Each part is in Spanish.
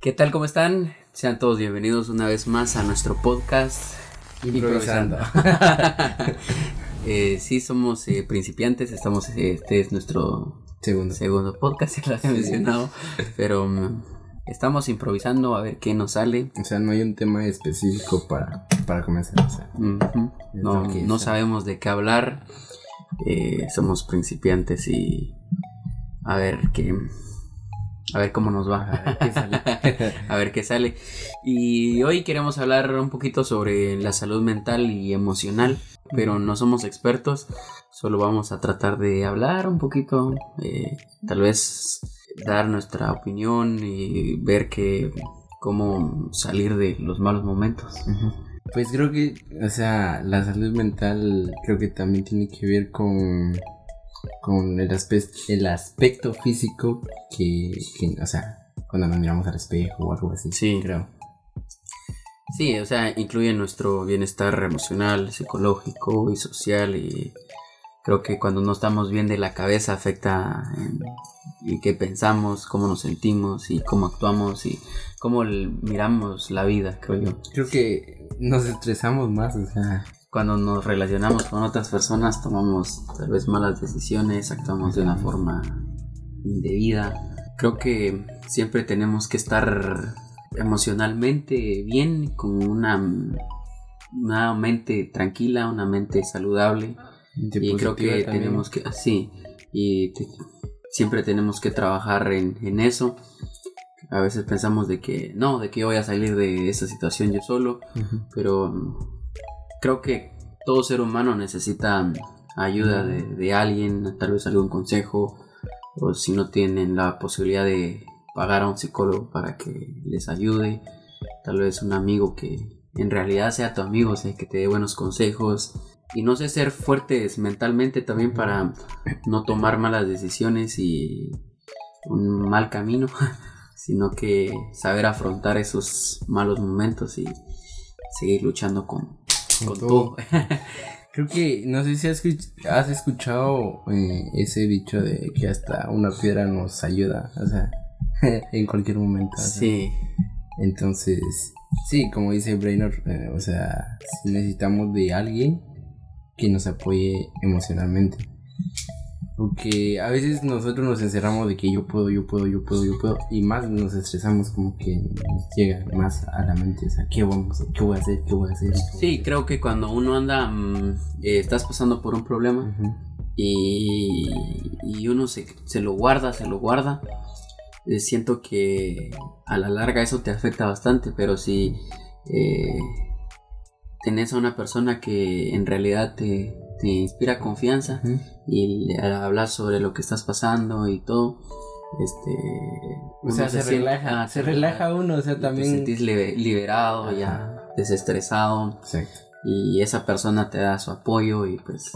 ¿Qué tal? ¿Cómo están? Sean todos bienvenidos una vez más a nuestro podcast Improvisando. Eh, sí, somos eh, principiantes, estamos, eh, este es nuestro Segundo. segundo podcast, ya lo había mencionado, pero mm, estamos improvisando a ver qué nos sale. O sea, no hay un tema específico para, para comenzar. O sea, No, no sabemos de qué hablar, eh, somos principiantes y a ver qué, a ver cómo nos va. a ver qué sale. a ver qué sale. Y hoy queremos hablar un poquito sobre la salud mental y emocional, pero no somos expertos, solo vamos a tratar de hablar un poquito, eh, tal vez dar nuestra opinión y ver que cómo salir de los malos momentos. Pues creo que, o sea, la salud mental creo que también tiene que ver con, con el, aspecto, el aspecto físico que, que, o sea, cuando nos miramos al espejo o algo así. Sí. creo. Sí, o sea, incluye nuestro bienestar emocional, psicológico y social y creo que cuando no estamos bien de la cabeza afecta en, en qué pensamos, cómo nos sentimos y cómo actuamos y cómo miramos la vida, creo yo. Creo que nos estresamos más, o sea, Cuando nos relacionamos con otras personas tomamos tal vez malas decisiones, actuamos de una forma indebida. Creo que siempre tenemos que estar emocionalmente bien, con una, una mente tranquila, una mente saludable. Y creo que también. tenemos que, sí, y te- siempre tenemos que trabajar en, en eso. A veces pensamos de que no, de que voy a salir de esa situación yo solo, pero creo que todo ser humano necesita mm, ayuda de, alguien, tal vez algún consejo, o si no tienen la posibilidad de pagar a un psicólogo para que les ayude, tal vez un amigo que en realidad sea tu amigo, o sea, que te dé buenos consejos. Y no sé, ser fuertes mentalmente también para no tomar malas decisiones y un mal camino, sino que saber afrontar esos malos momentos y seguir luchando con, Con con todo. todo. Creo que, no sé si has, escuch- has escuchado eh, ese dicho de que hasta una piedra nos ayuda, o sea, en cualquier momento. o sea. Sí, Entonces, sí, como dice Brainerd, eh, o sea, necesitamos de alguien que nos apoye emocionalmente. Porque a veces nosotros nos encerramos de que yo puedo, yo puedo, yo puedo, yo puedo, y más nos estresamos como que nos llega más a la mente, o sea, ¿qué, vamos, qué voy a hacer? ¿Qué voy a hacer? sí, creo que cuando uno anda, mm, eh, estás pasando por un problema y, y uno se, se lo guarda, se lo guarda, eh, siento que a la larga eso te afecta bastante, pero si eh, tenés a una persona que en realidad te, te inspira confianza y le hablas sobre lo que estás pasando y todo, este... O sea, se, relaja, ah, se relaja uno, o sea, también... Te sentís libe- liberado, Ajá. ya desestresado Exacto. y esa persona te da su apoyo y pues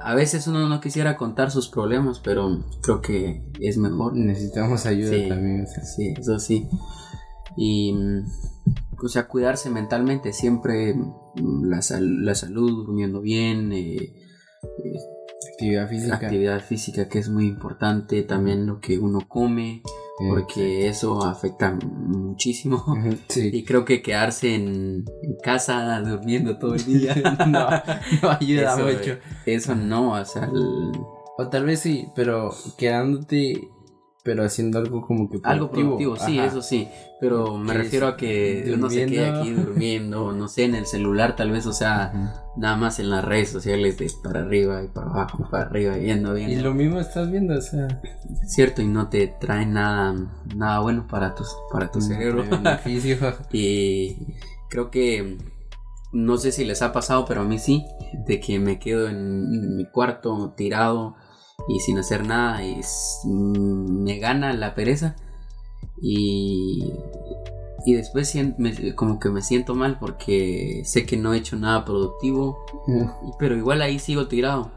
a veces uno no quisiera contar sus problemas, pero creo que es mejor. Necesitamos ayuda Sí. también, o sea. Sí, eso sí. Y mm, o sea, cuidarse mentalmente siempre mm, la, sal- la salud, durmiendo bien, eh, eh, Actividad física. actividad física que es muy importante, también lo que uno come, eh, porque eso afecta muchísimo. Sí. Y creo que quedarse en, en casa durmiendo todo el día no, no ayuda Eso, mucho. Eso no, o sea, el- O tal vez sí, pero quedándote, pero haciendo algo como que algo productivo, sí, eso sí. Pero me refiero a que uno se quede durmiendo. aquí durmiendo, no sé, en el celular tal vez, o sea, nada más en las redes sociales de para arriba y para abajo, para arriba, viendo, Y viendo. lo mismo estás viendo, o sea, Cierto, y no te trae nada, nada bueno para tu, para tu cerebro. beneficio. Y creo que no sé si les ha pasado, pero a mí sí, de que me quedo en mi cuarto tirado y sin hacer nada y mm, me gana la pereza. Y, y después me- como que me siento mal porque sé que no he hecho nada productivo, pero igual ahí sigo tirado.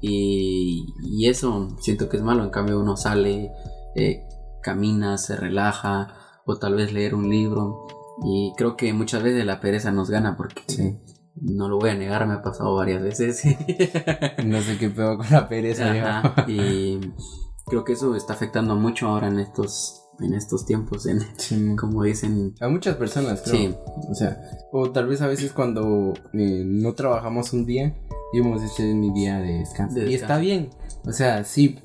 Y, y eso siento que es malo, en cambio uno sale, eh, camina, se relaja o tal vez leer un libro. Y creo que muchas veces la pereza nos gana porque Sí. No lo voy a negar, me ha pasado varias veces. No sé qué pedo con la pereza. yo. Y creo que eso está afectando mucho ahora en estos en estos tiempos, en, como dicen. A muchas personas, creo. Sí. O sea, o tal vez a veces cuando eh, no trabajamos un día, digamos, este es mi día de descanso. Y está bien. O sea, sí.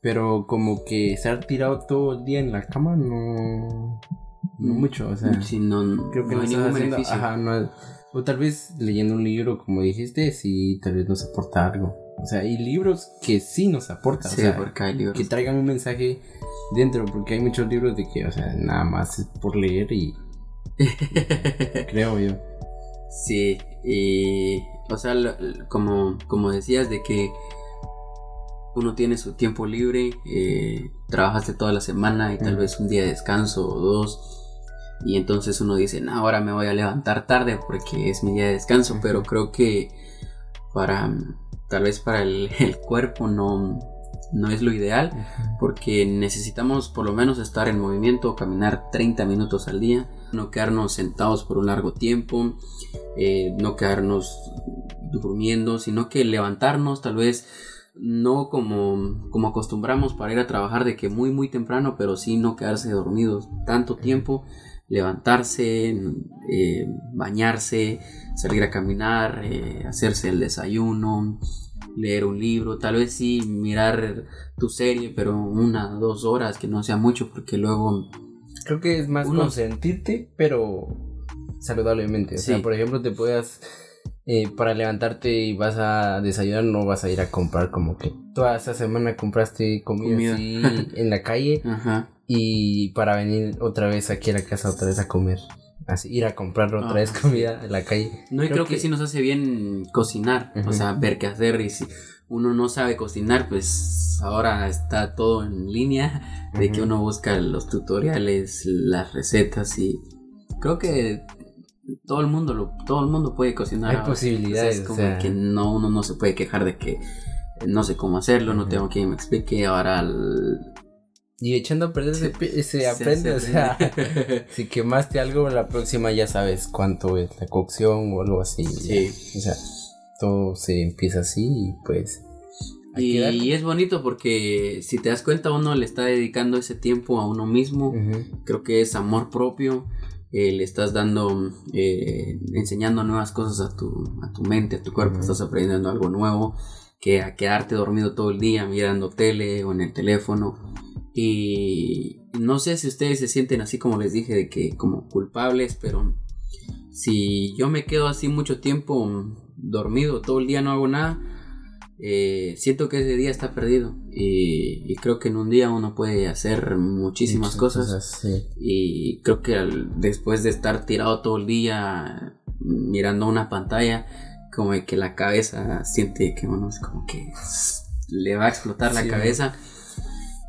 Pero como que estar tirado todo el día en la cama no. No mm. mucho, o sea. no, creo que no, hay ningún beneficio. Ajá, no, o tal vez leyendo un libro, como dijiste, sí, tal vez nos aporta algo. O sea, hay libros que sí nos aportan. Sí, o sea, porque hay libros. Que traigan un mensaje dentro, porque hay muchos libros de que, o sea, nada más es por leer y. creo yo. Sí, y. O sea, como, como decías, de que uno tiene su tiempo libre, eh, trabajaste toda la semana y tal vez un día de descanso o dos y entonces uno dice, no, ahora me voy a levantar tarde porque es mi día de descanso, pero creo que para, tal vez para el, cuerpo no, no es lo ideal, porque necesitamos por lo menos estar en movimiento, caminar 30 minutos al día, no quedarnos sentados por un largo tiempo, eh, no quedarnos durmiendo, sino que levantarnos tal vez no como, como acostumbramos para ir a trabajar de que muy muy temprano, pero sí no quedarse dormidos tanto tiempo levantarse, eh, bañarse, salir a caminar, eh, hacerse el desayuno, leer un libro, tal vez sí mirar tu serie, pero una, dos horas, que no sea mucho, porque luego... Creo que es más consentirte, pero saludablemente. O sea, por ejemplo, te puedas... Eh, para levantarte y vas a desayunar, no vas a ir a comprar como que toda esa semana compraste comida, Así en la calle. Ajá y para venir otra vez aquí a la casa otra vez a comer. Así, ir a comprar otra vez comida en la calle. No, y creo, que... sí nos hace bien cocinar, o sea, ver qué hacer. Y si uno no sabe cocinar, pues ahora está todo en línea, de que uno busca los tutoriales, las recetas y creo que todo el mundo lo, todo el mundo puede cocinar. Hay posibilidades. es como que no, uno no se puede quejar de que no sé cómo hacerlo, no tengo quien me explique. Ahora y echando a perder se, aprende, o sea, si quemaste algo, la próxima ya sabes cuánto es la cocción o algo así. Sí. o sea, todo se empieza así y pues... Y, es bonito porque si te das cuenta uno le está dedicando ese tiempo a uno mismo, creo que es amor propio, eh, le estás dando, eh, enseñando nuevas cosas a tu, a tu mente, a tu cuerpo, estás aprendiendo algo nuevo, que a quedarte dormido todo el día mirando tele o en el teléfono y no sé si ustedes se sienten así como les dije, de que como culpables, pero si yo me quedo así mucho tiempo dormido, todo el día no hago nada, eh, siento que ese día está perdido. Y, creo que en un día uno puede hacer muchísimas cosas. Y creo que después de estar tirado todo el día mirando una pantalla, como que la cabeza siente que bueno, es como que le va a explotar la cabeza.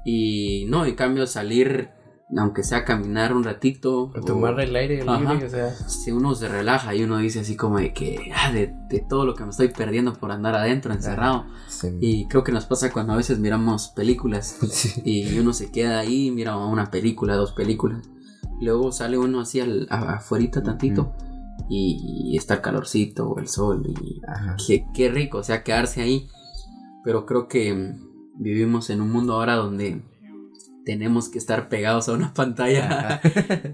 Y no, en cambio salir, aunque sea caminar un ratito. O tomar el aire libre, o sea. Si uno se relaja y uno dice así como de que, ah, de, todo lo que me estoy perdiendo por andar adentro, encerrado. Y creo que nos pasa cuando a veces miramos películas y uno se queda ahí, mira una película, dos películas. Luego sale uno así al, afuera tantito. Y, está el calorcito, el sol, y qué, qué rico, o sea, quedarse ahí. Pero creo que vivimos en un mundo ahora donde tenemos que estar pegados a una pantalla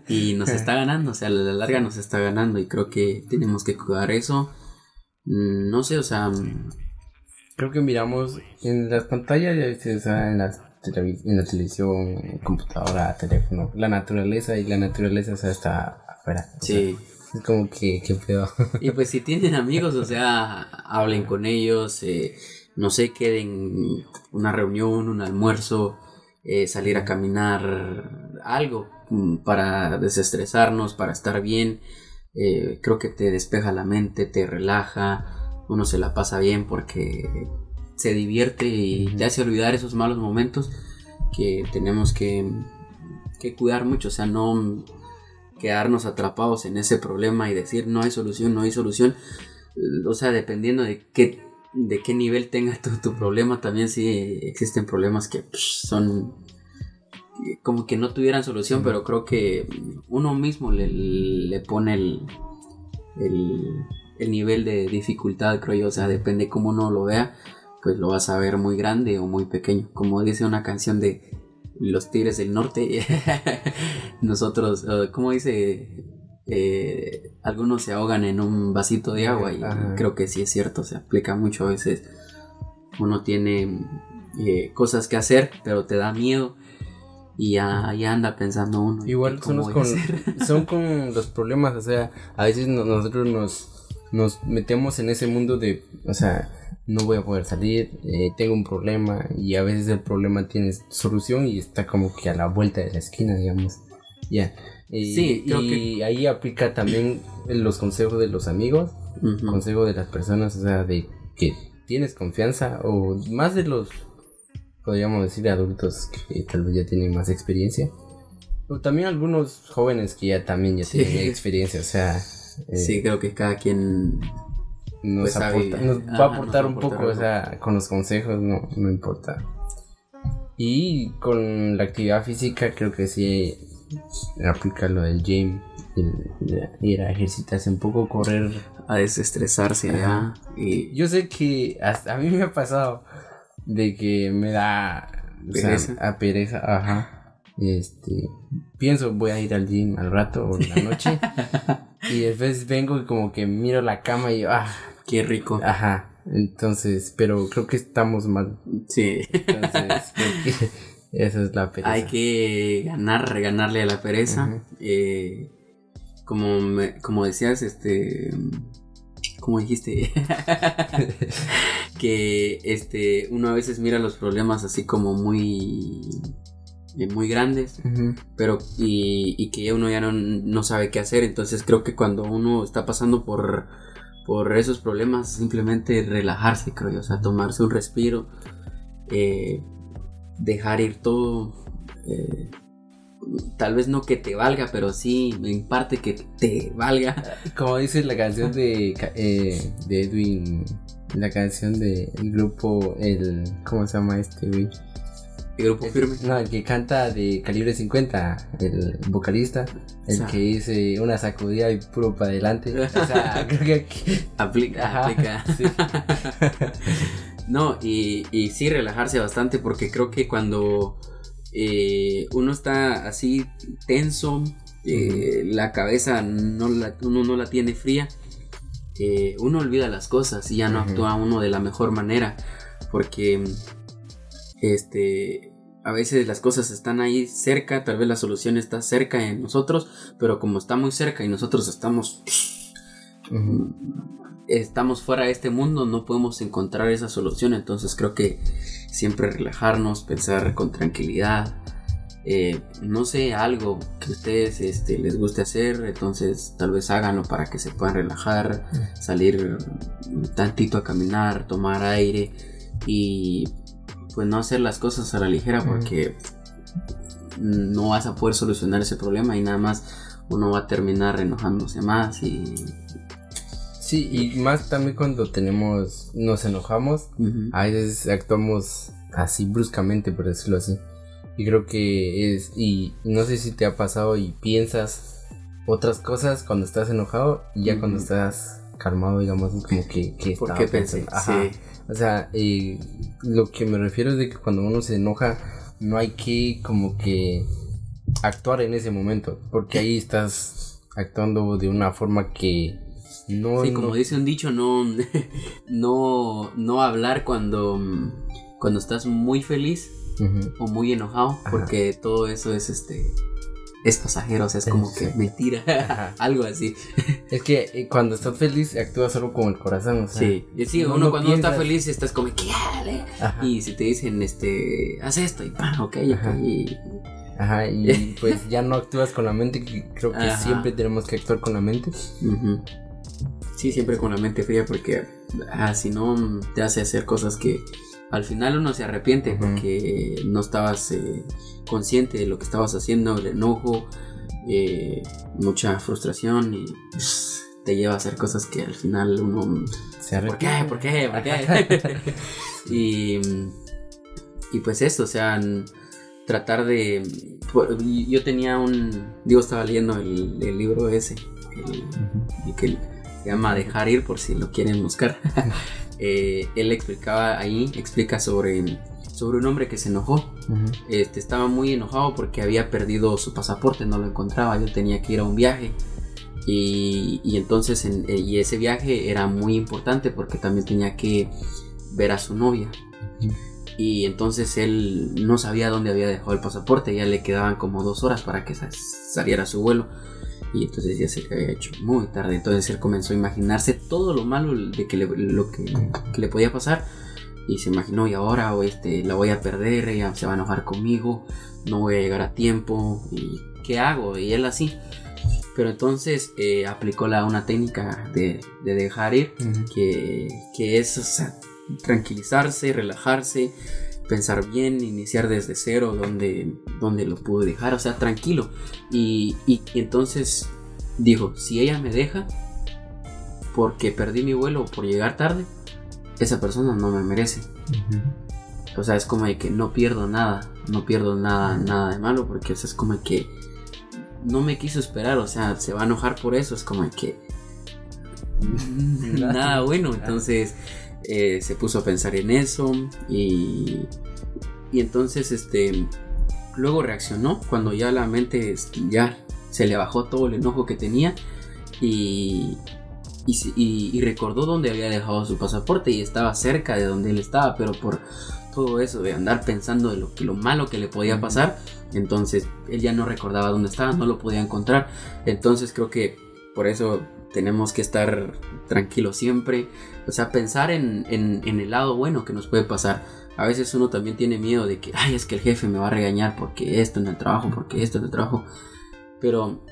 y nos está ganando, o sea, a la larga nos está ganando y creo que tenemos que cuidar eso. Mm, no sé, o sea... Mm, creo que miramos en las pantallas, o sea, en, la en la televisión, computadora, teléfono, la naturaleza y la naturaleza o sea, está afuera. Sí. es como que, que pedo. Y pues si tienen amigos, o sea, hablen con ellos, eh, no sé, queden una reunión, un almuerzo, eh, salir a caminar, algo mm, para desestresarnos, para estar bien. Eh, creo que te despeja la mente, te relaja, uno se la pasa bien porque se divierte y te hace olvidar esos malos momentos que tenemos que, que cuidar mucho, o sea, no quedarnos atrapados en ese problema y decir no hay solución, no hay solución, o sea, dependiendo de qué de qué nivel tenga tu, problema, también sí existen problemas que pues, son como que no tuvieran solución, pero creo que uno mismo le, pone el, el, nivel de dificultad, creo yo, o sea, depende cómo uno lo vea, pues lo vas a ver muy grande o muy pequeño, como dice una canción de los tigres del norte. Nosotros, eh, ¿cómo dice? Eh, algunos se ahogan en un vasito de agua y creo que sí es cierto, se aplica mucho a veces. Uno tiene eh, cosas que hacer, pero te da miedo y ya, anda pensando uno. Igual son, con, son con los problemas, o sea, a veces nosotros nos, nos metemos en ese mundo de, o sea, no voy a poder salir, eh, tengo un problema y a veces el problema tiene solución y está como que a la vuelta de la esquina, digamos. Ya. Sí, y ahí aplica también los consejos de los amigos, consejos de las personas, o sea, de que tienes confianza o más de los, podríamos decir, adultos que tal vez ya tienen más experiencia. O también algunos jóvenes que ya también ya tienen experiencia, o sea... Eh, sí, creo que cada quien nos, pues va a aportar un poco, o sea, con los consejos no, no importa. Y con la actividad física creo que sí aplica lo del gym, ir a ejercitarse un poco, correr. A desestresarse ya. Y yo sé que hasta a mí me ha pasado de que me da pereza. a pereza, ajá. Este, pienso voy a ir al gym al rato o en la noche y después vengo y como que miro la cama y ah, Qué rico. Ajá. Entonces, pero creo que estamos mal. Sí. Entonces, esa es la pereza. Hay que ganar, reganarle a la pereza. Eh, como, como decías, este. Como dijiste, que este uno a veces mira los problemas así como muy eh, muy grandes, pero y, y, que uno ya no, no, sabe qué hacer. Entonces creo que cuando uno está pasando por por esos problemas, simplemente relajarse, creo yo, o sea, tomarse un respiro, eh, dejar ir todo, eh, tal vez no que te valga, pero sí en parte que te valga. Como dice la canción de, eh, de Edwin, la canción del grupo, el, ¿cómo se llama este, güey? El grupo firme. No, el que canta de calibre 50, el vocalista, el que dice una sacudida y puro para adelante. O sea, creo que aplica, aplica. no, y, y sí relajarse bastante porque creo que cuando eh, uno está así tenso, eh, la cabeza no la, uno no la tiene fría, eh, uno olvida las cosas y ya no actúa uno de la mejor manera porque este, a veces las cosas están ahí cerca, tal vez la solución está cerca en nosotros, pero como está muy cerca y nosotros estamos estamos fuera de este mundo, no podemos encontrar esa solución, entonces creo que siempre relajarnos, pensar con tranquilidad, eh, no sé, algo que a ustedes este, les guste hacer, entonces tal vez háganlo para que se puedan relajar, salir un tantito a caminar, tomar aire y pues no hacer las cosas a la ligera porque no vas a poder solucionar ese problema y nada más uno va a terminar enojándose más y sí y más también cuando tenemos nos enojamos a veces actuamos así bruscamente por decirlo así y creo que es y no sé si te ha pasado y piensas otras cosas cuando estás enojado y ya cuando estás calmado digamos como que, que ¿Por qué pensé? Ajá. Sí o sea, eh, lo que me refiero es de que cuando uno se enoja, no hay que como que actuar en ese momento, porque ahí estás actuando de una forma que no... Sí, como dice un dicho, no, no, no hablar cuando, cuando estás muy feliz o muy enojado, porque todo eso es este es pasajero, o sea, es como que mentira, algo así. Es que eh, cuando estás feliz actúas solo con el corazón, o sea. Sí, sí, uno, cuando está feliz estás como, ¿qué? Y si te dicen, este, haz esto, y pan, ok, Ajá. y... Ajá, y pues ya no actúas con la mente, que creo que siempre tenemos que actuar con la mente. Sí, siempre con la mente fría porque ah, si no te hace hacer cosas que al final uno se arrepiente porque no estabas eh, consciente de lo que estabas haciendo, el enojo, eh, mucha frustración y pues, te lleva a hacer cosas que al final uno se arrepiente. ¿Por qué? ¿Por qué? ¿Por qué? y, y pues eso, o sea, tratar de... Yo tenía un... Digo, estaba leyendo el, libro ese, el, que se llama Dejar ir por si lo quieren buscar. Eh, él explicaba ahí, explica sobre sobre un hombre que se enojó. Este, estaba muy enojado porque había perdido su pasaporte, no lo encontraba, yo tenía que ir a un viaje. Y, entonces eh, y ese viaje era muy importante porque también tenía que ver a su novia. Y entonces él no sabía dónde había dejado el pasaporte, ya le quedaban como dos horas para que saliera su vuelo. Y entonces ya se había hecho muy tarde. Entonces él comenzó a imaginarse todo lo malo de que le, lo que, le podía pasar. Y se imaginó, y ahora este, la voy a perder, ella se va a enojar conmigo, no voy a llegar a tiempo, ¿y qué hago? Y él así. Pero entonces eh, aplicó la, una técnica de, dejar ir, que, que, es tranquilizarse, relajarse, pensar bien, iniciar desde cero donde, donde lo pude dejar, o sea, tranquilo. Y, entonces dijo, si ella me deja porque perdí mi vuelo o por llegar tarde, esa persona no me merece. O sea, es como de que no pierdo nada, no pierdo nada, nada de malo, porque es como de que no me quiso esperar, o sea, se va a enojar por eso, es como de que nada bueno, entonces eh, se puso a pensar en eso y, y entonces este luego reaccionó cuando ya la mente este, ya se le bajó todo el enojo que tenía y, y, recordó dónde había dejado su pasaporte y estaba cerca de donde él estaba, pero por todo eso de andar pensando de lo, lo malo que le podía pasar, entonces él ya no recordaba dónde estaba, no lo podía encontrar. Entonces creo que por eso tenemos que estar tranquilos siempre, o sea, pensar en, el lado bueno que nos puede pasar. A veces uno también tiene miedo de que, ay, es que el jefe me va a regañar porque esto en el trabajo, porque esto en el trabajo. Pero,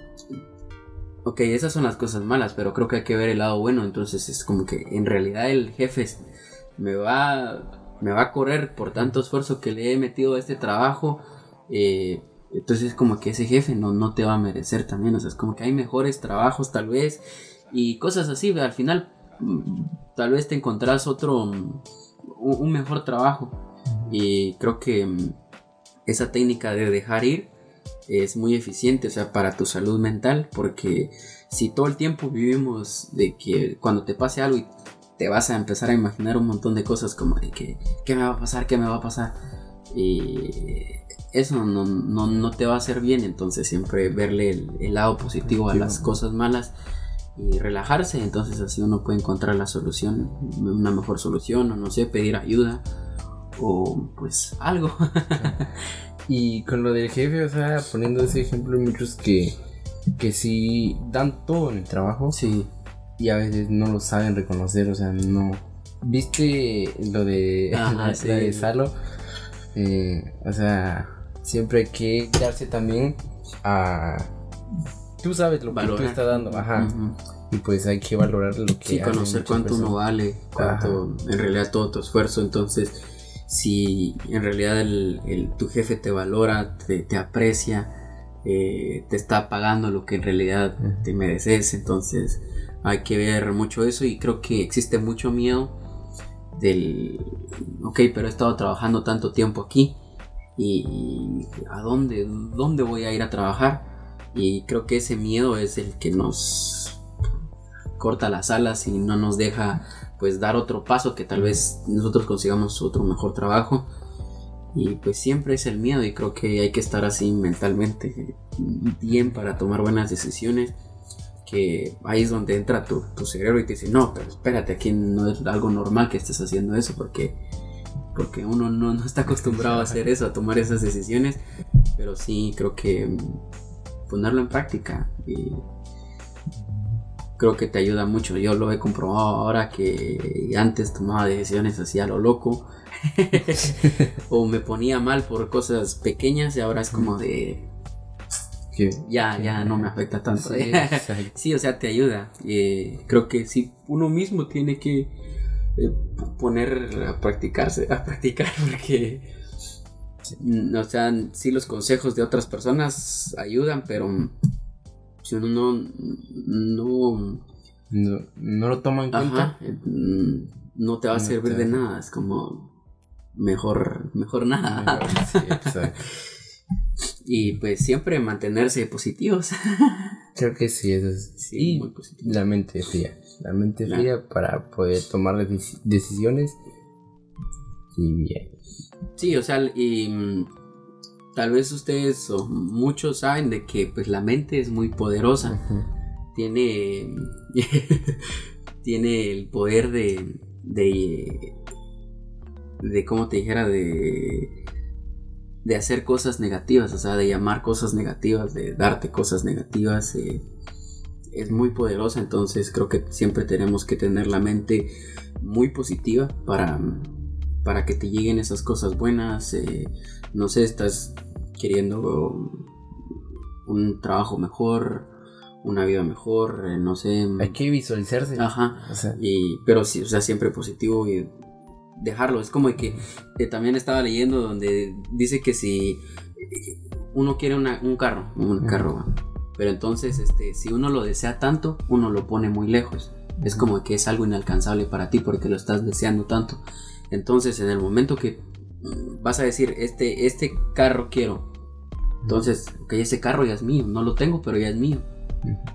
ok, esas son las cosas malas, pero creo que hay que ver el lado bueno. Entonces es como que en realidad el jefe me va, me va a correr por tanto esfuerzo que le he metido a este trabajo. Eh, entonces es como que ese jefe no, no te va a merecer también. O sea, es como que hay mejores trabajos tal vez y cosas así. Al final tal vez te encontrás otro, un mejor trabajo. Y creo que mm, esa técnica de dejar ir es muy eficiente, o sea, para tu salud mental, porque si todo el tiempo vivimos de que cuando te pase algo y te vas a empezar a imaginar un montón de cosas como de que, ¿qué me va a pasar? ¿Qué me va a pasar? Y eso no, te va a hacer bien, entonces siempre verle el lado positivo a las cosas malas y relajarse, entonces así uno puede encontrar la solución, una mejor solución, o no sé, pedir ayuda, o pues algo. y con lo del jefe, o sea, poniendo ese ejemplo, hay muchos que, que sí dan todo en el trabajo. Sí. Y a veces no lo saben reconocer, o sea, no. ¿Viste lo de, de Salo? Eh, o sea, siempre hay que darse también a tú sabes lo que tú estás dando, ajá. Y pues hay que valorar lo que Sí, conocer cuánto uno vale, cuánto en realidad todo tu esfuerzo. Entonces, si en realidad el, tu jefe te valora, te, aprecia, eh, te está pagando lo que en realidad te mereces, entonces hay que ver mucho eso. Y creo que existe mucho miedo del, ok, pero he estado trabajando tanto tiempo aquí y a dónde, dónde voy a ir a trabajar y creo que ese miedo es el que nos corta las alas y no nos deja pues dar otro paso que tal vez nosotros consigamos otro mejor trabajo. Y pues siempre es el miedo y creo que hay que estar así mentalmente bien para tomar buenas decisiones. Que ahí es donde entra tu, cerebro y te dice, no, pero espérate, aquí no es algo normal que estés haciendo eso porque, porque uno no, no está acostumbrado a hacer eso, a tomar esas decisiones. Pero sí, creo que ponerlo en práctica y creo que te ayuda mucho. Yo lo he comprobado ahora que antes tomaba decisiones así a lo loco o me ponía mal por cosas pequeñas y ahora es como de ya, ya no me afecta tanto. Sí, o sea, te ayuda. Eh, creo que si uno mismo tiene que eh, poner a practicarse, a practicar porque o sea, sí los consejos de otras personas ayudan, pero si uno no no, no, lo toma en cuenta, mm, no te va a servir de nada. Es como mejor, mejor nada. y pues siempre mantenerse positivos. Creo que sí, eso es. Sí, muy positivo. La mente fría. La mente fría para poder tomar decisiones y bien. Sí, o sea, y mm, tal vez ustedes o muchos saben de que pues la mente es muy poderosa. Tiene tiene el poder de de de cómo te dijera de de hacer cosas negativas, o sea, de llamar cosas negativas, de darte cosas negativas. Eh, es muy poderosa, entonces creo que siempre tenemos que tener la mente muy positiva para, para que te lleguen esas cosas buenas. Eh, no sé, estás queriendo un trabajo mejor, una vida mejor, eh, no sé. Hay que visualizarse. Ajá. y, pero sí, o sea, siempre positivo y dejarlo. Es como que también estaba leyendo donde dice que si uno quiere un carro, un carro, pero entonces, este, si uno lo desea tanto, uno lo pone muy lejos. Es como que es algo inalcanzable para ti porque lo estás deseando tanto. Entonces, en el momento que mm, vas a decir, este, este carro quiero, entonces, ok, ese carro ya es mío, no lo tengo, pero ya es mío.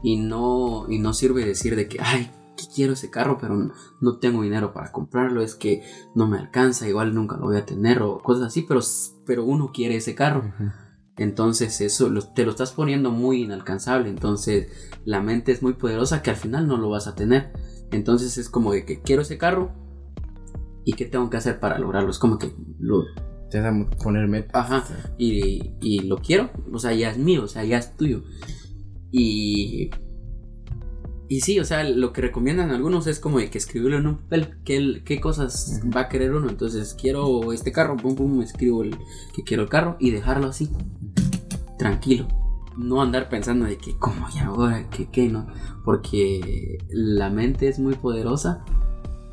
Y no, y no sirve decir de que, ay, quiero ese carro, pero no, tengo dinero para comprarlo, es que no me alcanza, igual nunca lo voy a tener o cosas así, pero, pero uno quiere ese carro. Entonces eso te lo estás poniendo muy inalcanzable. Entonces la mente es muy poderosa que al final no lo vas a tener. Entonces es como de que quiero ese carro y qué tengo que hacer para lograrlo. Es como que lo... Te vas a poner meta. Ajá. Y, y lo quiero. O sea, ya es mío. O sea, ya es tuyo. Y y sí, o sea, lo que recomiendan algunos es como de que escribirlo en un papel, qué, qué cosas va a querer uno. Entonces, quiero este carro, pum, pum, escribo el, que quiero el carro y dejarlo así, tranquilo. No andar pensando de que, ¿cómo y ahora? ¿Qué, qué no? Porque la mente es muy poderosa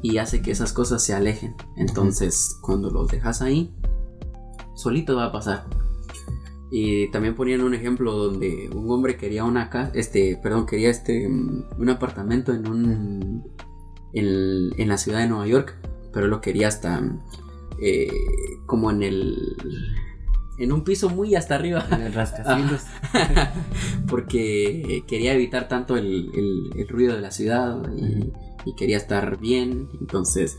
y hace que esas cosas se alejen. Entonces, cuando los dejas ahí, solito va a pasar. Y también ponían un ejemplo donde un hombre quería una casa, este, perdón, quería este, un apartamento en un, en, la ciudad de Nueva York, pero lo quería hasta, eh, como en el, en un piso muy hasta arriba. En el rascacielos. Porque quería evitar tanto el, ruido de la ciudad y, y, quería estar bien. Entonces,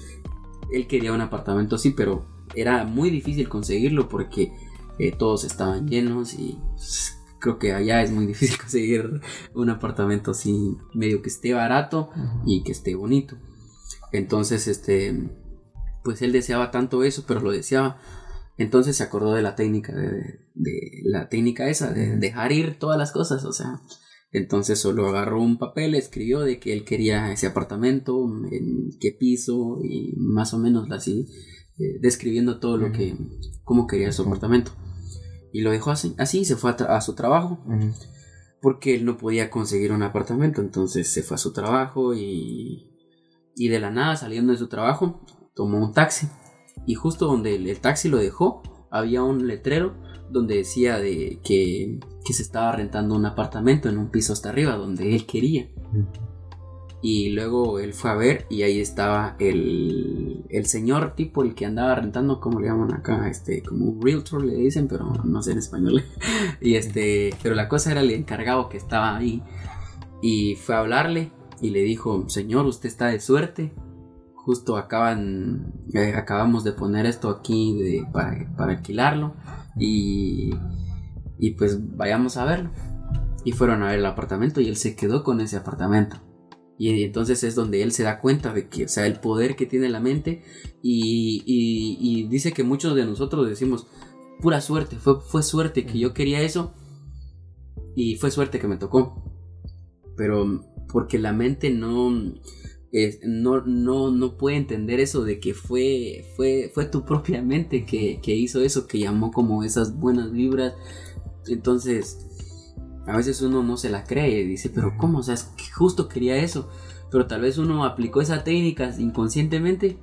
él quería un apartamento así, pero era muy difícil conseguirlo porque eh, todos estaban llenos y pues, creo que allá es muy difícil conseguir un apartamento así medio que esté barato y que esté bonito. Entonces, este, pues él deseaba tanto eso, pero lo deseaba. Entonces se acordó de la técnica, de, la técnica esa, de dejar ir todas las cosas, o sea, entonces solo agarró un papel, escribió de que él quería ese apartamento, en qué piso y más o menos así, eh, describiendo todo lo que, cómo quería su apartamento. Y lo dejó así, así se fue a, su trabajo. Porque él no podía conseguir un apartamento, entonces se fue a su trabajo y, y de la nada saliendo de su trabajo tomó un taxi. Y justo donde el, taxi lo dejó había un letrero donde decía de que, que, se estaba rentando un apartamento en un piso hasta arriba donde él quería. Y luego él fue a ver y ahí estaba el, el señor tipo, el que andaba rentando, como le llaman acá, este, como un realtor le dicen, pero no sé en español. y este, pero la cosa era el encargado que estaba ahí. Y fue a hablarle y le dijo, señor, usted está de suerte. Justo acaban, eh, acabamos de poner esto aquí de, para, para alquilarlo. Y, y pues vayamos a verlo. Y fueron a ver el apartamento y él se quedó con ese apartamento. Y entonces es donde él se da cuenta de que, o sea, el poder que tiene la mente. Y, dice que muchos de nosotros decimos, pura suerte, fue, fue suerte que yo quería eso. Y fue suerte que me tocó. Pero porque la mente no, no, no, no, puede entender eso de que fue, fue, fue tu propia mente que, que hizo eso, que llamó como esas buenas vibras. Entonces, a veces uno no se la cree y dice, pero ¿cómo? O sea, es que justo quería eso. Pero tal vez uno aplicó esa técnica inconscientemente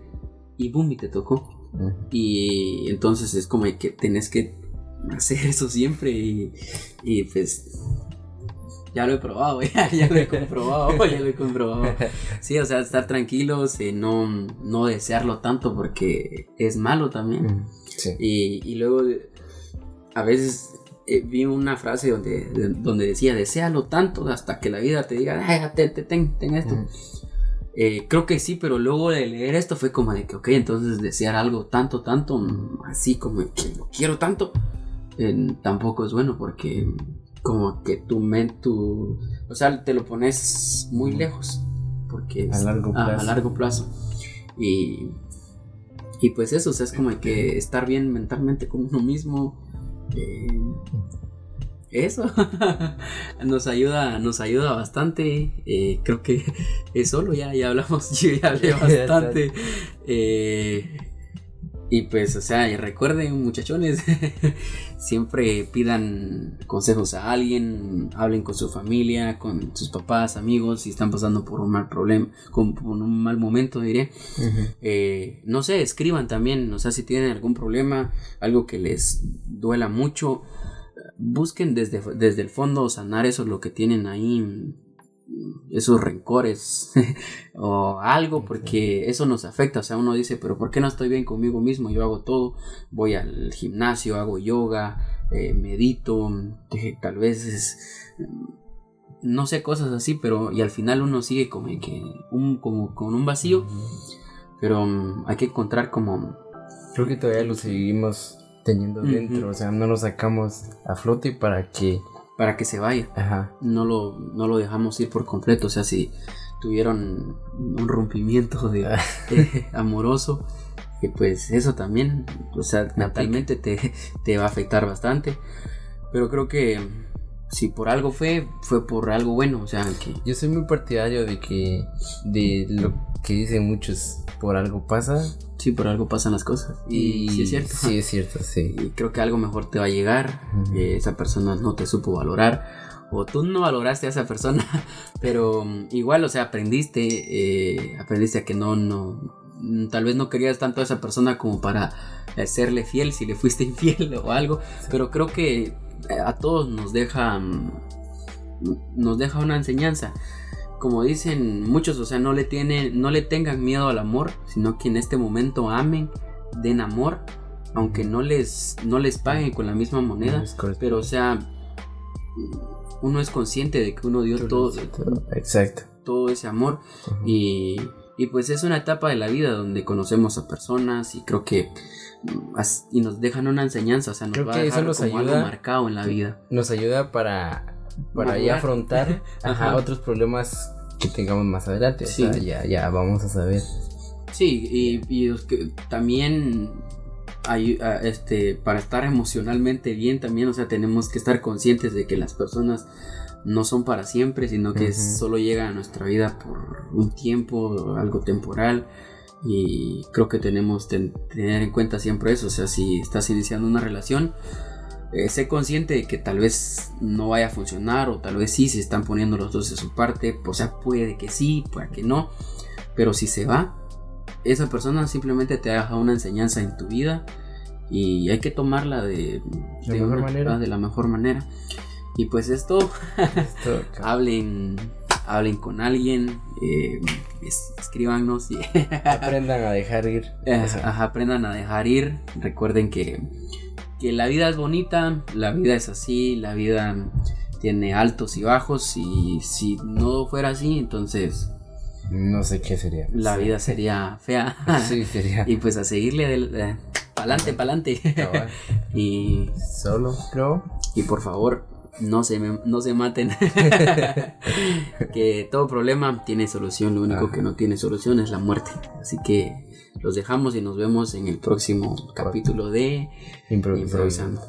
y boom, y te tocó. Y entonces es como que tenés que hacer eso siempre y, y pues ya lo he probado, ya, lo he comprobado, ya lo he comprobado. Sí, o sea, estar tranquilos y no, no desearlo tanto porque es malo también. Y, y luego a veces eh, vi una frase donde, donde decía, deséalo tanto hasta que la vida te diga, ten, ten, ten, esto. Eh, creo que sí, pero luego de leer esto fue como de que, ok, entonces desear algo tanto, tanto, mm, así como que lo quiero tanto, eh, tampoco es bueno porque como que tu mente, tu, o sea, te lo pones muy lejos, porque A largo a- a plazo. largo plazo. Y, y pues eso, o sea, es como que estar bien mentalmente con uno mismo. Eso nos ayuda, nos ayuda bastante. eh, creo que es solo ya, ya hablamos, yo ya hablé bastante. eh, y pues, o sea, y recuerden, muchachones, siempre pidan consejos a alguien, hablen con su familia, con sus papás, amigos, si están pasando por un mal problema, con, por un mal momento, diré. Eh, no sé, escriban también, o sea, si tienen algún problema, algo que les duela mucho, busquen desde, desde el fondo sanar eso, lo que tienen ahí, esos rencores o algo, porque eso nos afecta, o sea, uno dice, pero ¿por qué no estoy bien conmigo mismo? Yo hago todo, voy al gimnasio, hago yoga, eh, medito, tal vez es, no sé, cosas así, pero y al final uno sigue como que un, como con un vacío. Pero mm, hay que encontrar como... Creo que todavía lo seguimos teniendo dentro, o sea, no lo sacamos a flote para que, para que se vaya. ajá, No lo, no lo dejamos ir por completo. O sea, si tuvieron un rompimiento de, eh, amoroso, que pues eso también, o sea, mentalmente te, te va a afectar bastante. Pero creo que si por algo fue, fue por algo bueno. O sea, que... Yo soy muy partidario de que de lo que dicen muchos por algo pasa Sí, por algo pasan las cosas. Y, sí es cierto. Sí es cierto, sí. Y creo que algo mejor te va a llegar. Eh, esa persona no te supo valorar. O tú no valoraste a esa persona. Pero mm, igual, o sea, aprendiste. eh, aprendiste a que no, no. mm, Tal vez no querías tanto a esa persona como para eh, serle fiel si le fuiste infiel o algo. Pero creo que a todos nos deja. mm, Nos deja una enseñanza. Como dicen muchos, o sea, no le tienen, no le tengan miedo al amor, sino que en este momento amen, den amor, aunque no les, no les paguen con la misma moneda. Pero, o sea, uno es consciente de que uno dio todo, Exacto. todo ese amor. Y, y pues es una etapa de la vida donde conocemos a personas y creo que mm, y nos dejan una enseñanza, o sea, nos Creo va que a eso nos como ayuda. algo marcado en la vida. Nos ayuda para, para ya afrontar ajá, otros problemas que tengamos más adelante. O Sí. sea, ya, ya vamos a saber. Sí, y, y también hay, a- este, para estar emocionalmente bien también, o sea, tenemos que estar conscientes de que las personas no son para siempre, sino que solo llegan a nuestra vida por un tiempo, algo temporal. Y creo que tenemos que tener en cuenta siempre eso. O sea, si estás iniciando una relación, eh, sé consciente de que tal vez no vaya a funcionar o tal vez sí, se están poniendo los dos de su parte. O sea, puede que sí, puede que no. Pero si se va, esa persona simplemente te ha dejado una enseñanza en tu vida y hay que tomarla de, La de mejor una- manera. de la mejor manera. Y pues esto, Esto, hablen, hablen con alguien, eh, es- escríbanos y aprendan a dejar ir. eh, O sea, ajá, aprendan a dejar ir. Recuerden que, que la vida es bonita, la vida es así, la vida tiene altos y bajos y si no fuera así, entonces no sé qué sería. la vida sería fea. Sí, sería. y pues a seguirle del, pa'lante, pa'lante. cabal. y, Solo, creo. y por favor, no se, me- no se maten. que todo problema tiene solución, lo único Ajá. que no tiene solución es la muerte. Así que los dejamos y nos vemos en el próximo capítulo de Improvisando. Improvisando.